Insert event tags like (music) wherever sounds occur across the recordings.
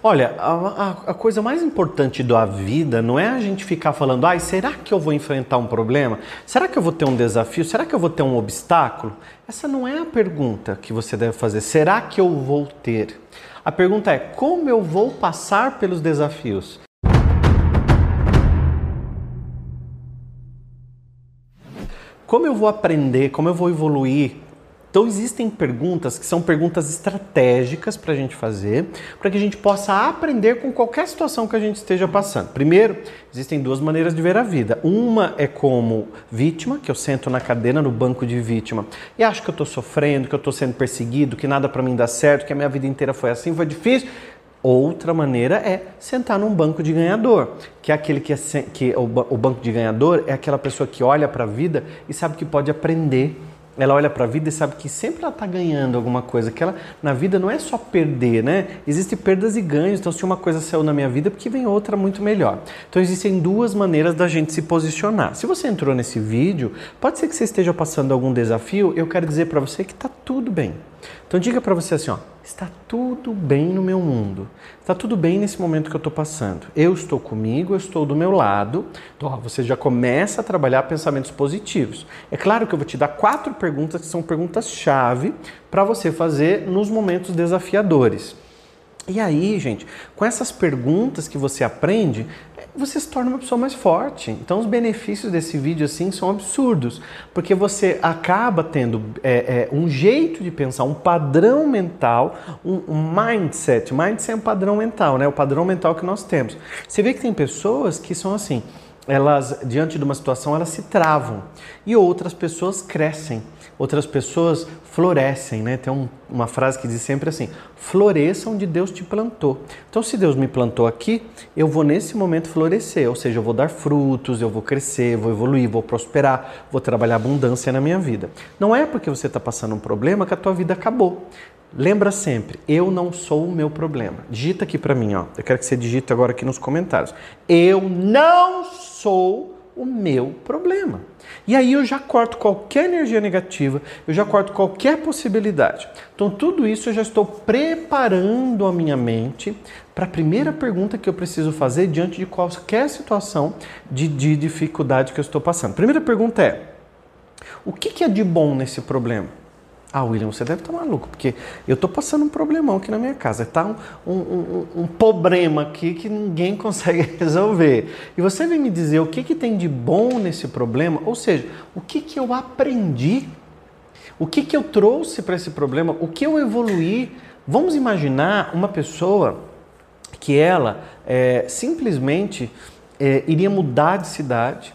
Olha, a, a, coisa mais importante da vida não é a gente ficar falando, ai, será que eu vou enfrentar um problema? Será que eu vou ter um desafio? Será que eu vou ter um obstáculo? Essa não é a pergunta que você deve fazer. Será que eu vou ter? A pergunta é, como eu vou passar pelos desafios? Como eu vou aprender? Como eu vou evoluir? Então existem perguntas que são perguntas estratégicas para a gente fazer, para que a gente possa aprender com qualquer situação que a gente esteja passando. Primeiro, existem duas maneiras de ver a vida. Uma é como vítima, que eu sento na cadeira no banco de vítima e acho que eu estou sofrendo, que eu estou sendo perseguido, que nada para mim dá certo, que a minha vida inteira foi assim, foi difícil. Outra maneira é sentar num banco de ganhador, que é aquele que, é, que o, o banco de ganhador é aquela pessoa que olha para a vida e sabe que pode aprender ela olha para a vida e sabe que sempre ela está ganhando alguma coisa, que ela na vida não é só perder, né? Existem perdas e ganhos, então se uma coisa saiu na minha vida, é porque vem outra muito melhor. Então existem duas maneiras da gente se posicionar. Se você entrou nesse vídeo, pode ser que você esteja passando algum desafio, eu quero dizer para você que está tudo bem. Então diga para você assim, ó, está tudo bem no meu mundo. Está tudo bem nesse momento que eu estou passando. Eu estou comigo, eu estou do meu lado. Então, ó, você já começa a trabalhar pensamentos positivos. É claro que eu vou te dar quatro perguntas que são perguntas-chave para você fazer nos momentos desafiadores. E aí, gente, com essas perguntas que você aprende, você se torna uma pessoa mais forte. Então, os benefícios desse vídeo assim são absurdos, porque você acaba tendo é, é, um jeito de pensar, um padrão mental, um, um mindset. Mindset é um padrão mental, né? O padrão mental que nós temos. Você vê que tem pessoas que são assim elas, diante de uma situação, elas se travam e outras pessoas crescem, outras pessoas florescem, né? Tem um, uma frase que diz sempre assim: floresça onde Deus te plantou. Então, se Deus me plantou aqui, eu vou nesse momento florescer, ou seja, eu vou dar frutos, eu vou crescer, vou evoluir, vou prosperar, vou trabalhar abundância na minha vida. Não é porque você está passando um problema que a tua vida acabou. Lembra sempre, eu não sou o meu problema. Digita aqui para mim, ó. Eu quero que você digite agora aqui nos comentários. Eu não sou o meu problema. E aí eu já corto qualquer energia negativa, eu já corto qualquer possibilidade. Então tudo isso eu já estou preparando a minha mente para a primeira pergunta que eu preciso fazer diante de qualquer situação de, de dificuldade que eu estou passando. Primeira pergunta é: o que, que é de bom nesse problema? Ah, William, você deve estar maluco, porque eu estou passando um problemão aqui na minha casa. Está um, um, um, um, problema aqui que ninguém (laughs) consegue resolver. E você vem me dizer o que, que tem de bom nesse problema, ou seja, o que, que eu aprendi, o que, que eu trouxe para esse problema, o que eu evoluí. Vamos imaginar uma pessoa que ela é, simplesmente é, iria mudar de cidade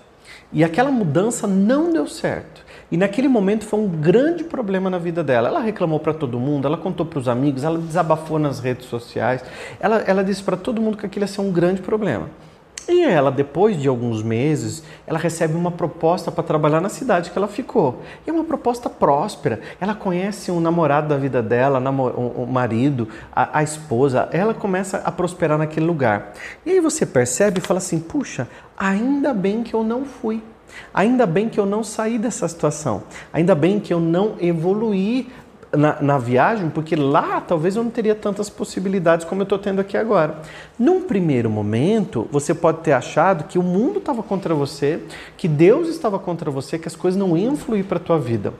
e aquela mudança não deu certo. E naquele momento foi um grande problema na vida dela. Ela reclamou para todo mundo, ela contou para os amigos, ela desabafou nas redes sociais. Ela, ela disse para todo mundo que aquilo ia ser um grande problema. E ela, depois de alguns meses, ela recebe uma proposta para trabalhar na cidade que ela ficou. E é uma proposta próspera. Ela conhece um namorado da vida dela, o marido, a, a esposa. Ela começa a prosperar naquele lugar. E aí você percebe e fala assim: puxa, ainda bem que eu não fui. Ainda bem que eu não saí dessa situação. Ainda bem que eu não evoluí na, na, viagem, porque lá talvez eu não teria tantas possibilidades como eu estou tendo aqui agora. Num primeiro momento, você pode ter achado que o mundo estava contra você, que Deus estava contra você, que as coisas não iam fluir para a tua vida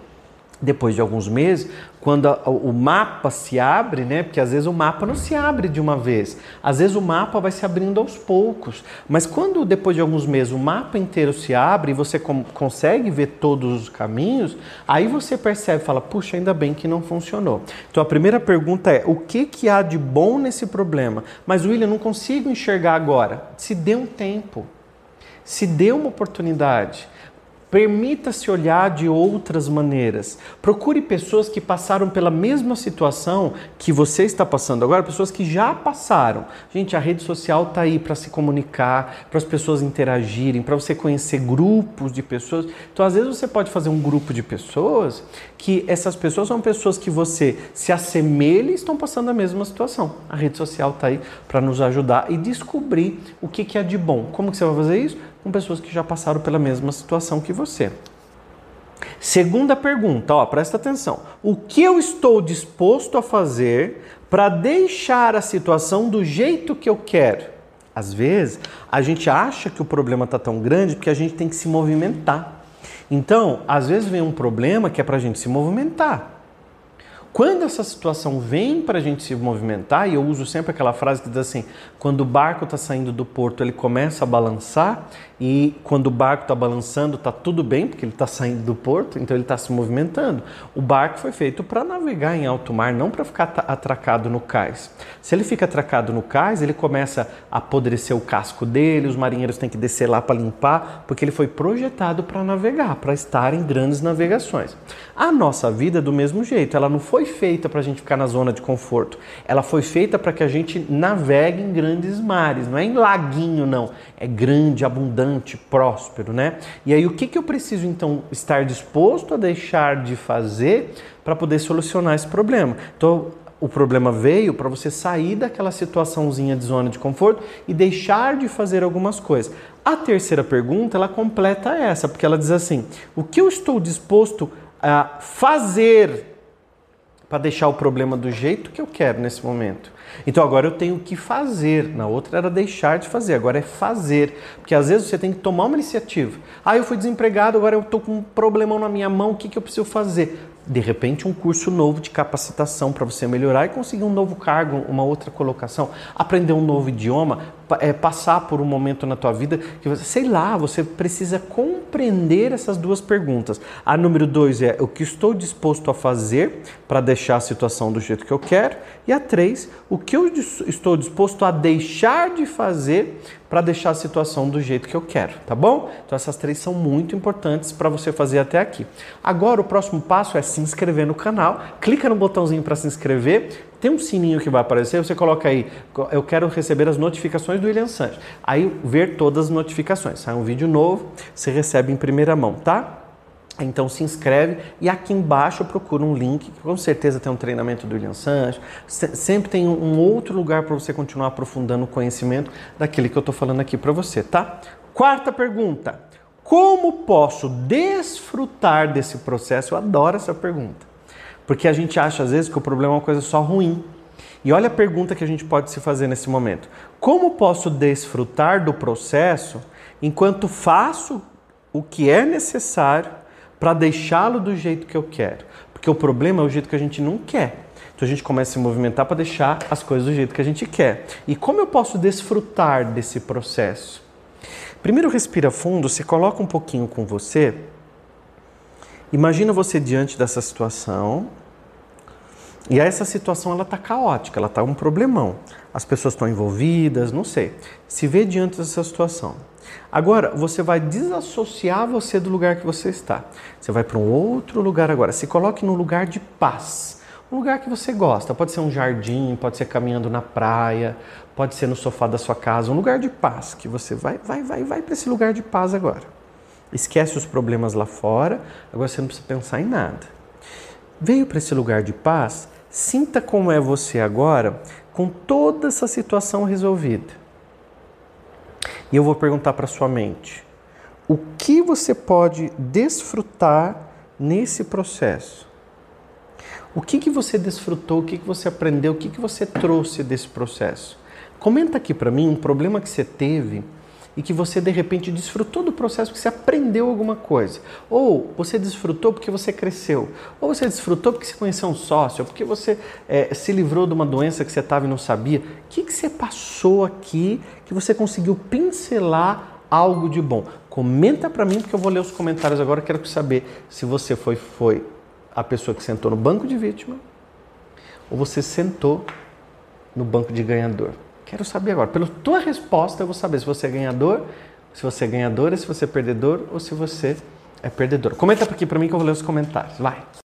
depois de alguns meses, quando a, o mapa se abre, né? Porque às vezes o mapa não se abre de uma vez. Às vezes o mapa vai se abrindo aos poucos. Mas quando depois de alguns meses o mapa inteiro se abre e você consegue ver todos os caminhos, aí você percebe, fala, puxa, ainda bem que não funcionou. Então a primeira pergunta é: o que que há de bom nesse problema? Mas William, não consigo enxergar agora. Se dê um tempo. Se dê uma oportunidade. Permita-se olhar de outras maneiras. Procure pessoas que passaram pela mesma situação que você está passando agora, pessoas que já passaram. Gente, a rede social está aí para se comunicar, para as pessoas interagirem, para você conhecer grupos de pessoas. Então, às vezes, você pode fazer um grupo de pessoas que essas pessoas são pessoas que você se assemelha e estão passando a mesma situação. A rede social está aí para nos ajudar e descobrir o que, que é de bom. Como que você vai fazer isso? Com pessoas que já passaram pela mesma situação que você. Segunda pergunta, ó, presta atenção. O que eu estou disposto a fazer para deixar a situação do jeito que eu quero. Às vezes, a gente acha que o problema está tão grande porque a gente tem que se movimentar. Então, às vezes vem um problema que é para a gente se movimentar. Quando essa situação vem para a gente se movimentar, e eu uso sempre aquela frase que diz assim: quando o barco está saindo do porto, ele começa a balançar, e quando o barco está balançando, está tudo bem, porque ele está saindo do porto, então ele está se movimentando. O barco foi feito para navegar em alto mar, não para ficar atracado no cais. Se ele fica atracado no cais, ele começa a apodrecer o casco dele, os marinheiros têm que descer lá para limpar, porque ele foi projetado para navegar, para estar em grandes navegações. A nossa vida é do mesmo jeito, ela não foi feita para a gente ficar na zona de conforto, ela foi feita para que a gente navegue em grandes mares, não é em laguinho, não, é grande, abundante, próspero, né? E aí o que, que eu preciso então estar disposto a deixar de fazer para poder solucionar esse problema? Então, o problema veio para você sair daquela situaçãozinha de zona de conforto e deixar de fazer algumas coisas. A terceira pergunta, ela completa essa, porque ela diz assim: o que eu estou disposto a fazer para deixar o problema do jeito que eu quero nesse momento. Então agora eu tenho que fazer. Na outra era deixar de fazer, agora é fazer. Porque às vezes você tem que tomar uma iniciativa. Ah, eu fui desempregado, agora eu estou com um problemão na minha mão, o que, que eu preciso fazer? De repente um curso novo de capacitação para você melhorar e conseguir um novo cargo, uma outra colocação, aprender um novo idioma, é, passar por um momento na tua vida que você, sei lá, você precisa compreender essas duas perguntas. A número dois é o que estou disposto a fazer para deixar a situação do jeito que eu quero, e a três, o que eu estou disposto a deixar de fazer para deixar a situação do jeito que eu quero, tá bom? Então essas três são muito importantes para você fazer até aqui. Agora o próximo passo é se inscrever no canal. Clica no botãozinho para se inscrever. Tem um sininho que vai aparecer, você coloca aí, eu quero receber as notificações do William Sanches. Aí ver todas as notificações. Sai um vídeo novo, você recebe em primeira mão, tá? Então se inscreve e aqui embaixo procura um link, que com certeza tem um treinamento do William Sanches, sempre tem um outro lugar para você continuar aprofundando o conhecimento daquele que eu estou falando aqui para você, tá? Quarta pergunta: como posso desfrutar desse processo? Eu adoro essa pergunta, porque a gente acha às vezes que o problema é uma coisa só ruim. E olha a pergunta que a gente pode se fazer nesse momento: como posso desfrutar do processo enquanto faço o que é necessário para deixá-lo do jeito que eu quero. Porque o problema é o jeito que a gente não quer. Então a gente começa a se movimentar para deixar as coisas do jeito que a gente quer. E como eu posso desfrutar desse processo? Primeiro respira fundo, se coloca um pouquinho com você. Imagina você diante dessa situação. E essa situação ela tá caótica, ela tá um problemão. As pessoas estão envolvidas, não sei. Se vê diante dessa situação. Agora, você vai desassociar você do lugar que você está. Você vai para um outro lugar agora. Se coloque no lugar de paz. Um lugar que você gosta. Pode ser um jardim, pode ser caminhando na praia, pode ser no sofá da sua casa. Um lugar de paz que você vai, vai, vai, vai para esse lugar de paz agora. Esquece os problemas lá fora. Agora você não precisa pensar em nada. Veio para esse lugar de paz. Sinta como é você agora com toda essa situação resolvida. E eu vou perguntar para sua mente: o que você pode desfrutar nesse processo? O que, que você desfrutou, o que, que você aprendeu, o que, que você trouxe desse processo? Comenta aqui para mim um problema que você teve e que você de repente desfrutou do processo porque você aprendeu alguma coisa. Ou você desfrutou porque você cresceu. Ou você desfrutou porque você conheceu um sócio. Ou porque você é, se livrou de uma doença que você estava e não sabia. O que, que você passou aqui que você conseguiu pincelar algo de bom? Comenta para mim porque eu vou ler os comentários agora. Quero saber se você foi, foi a pessoa que sentou no banco de vítima ou você sentou no banco de ganhador. Quero saber agora. Pela tua resposta, eu vou saber se você é ganhador, se você é ganhadora, se você é perdedor ou se você é perdedor. Comenta aqui para mim que eu vou ler os comentários. Vai!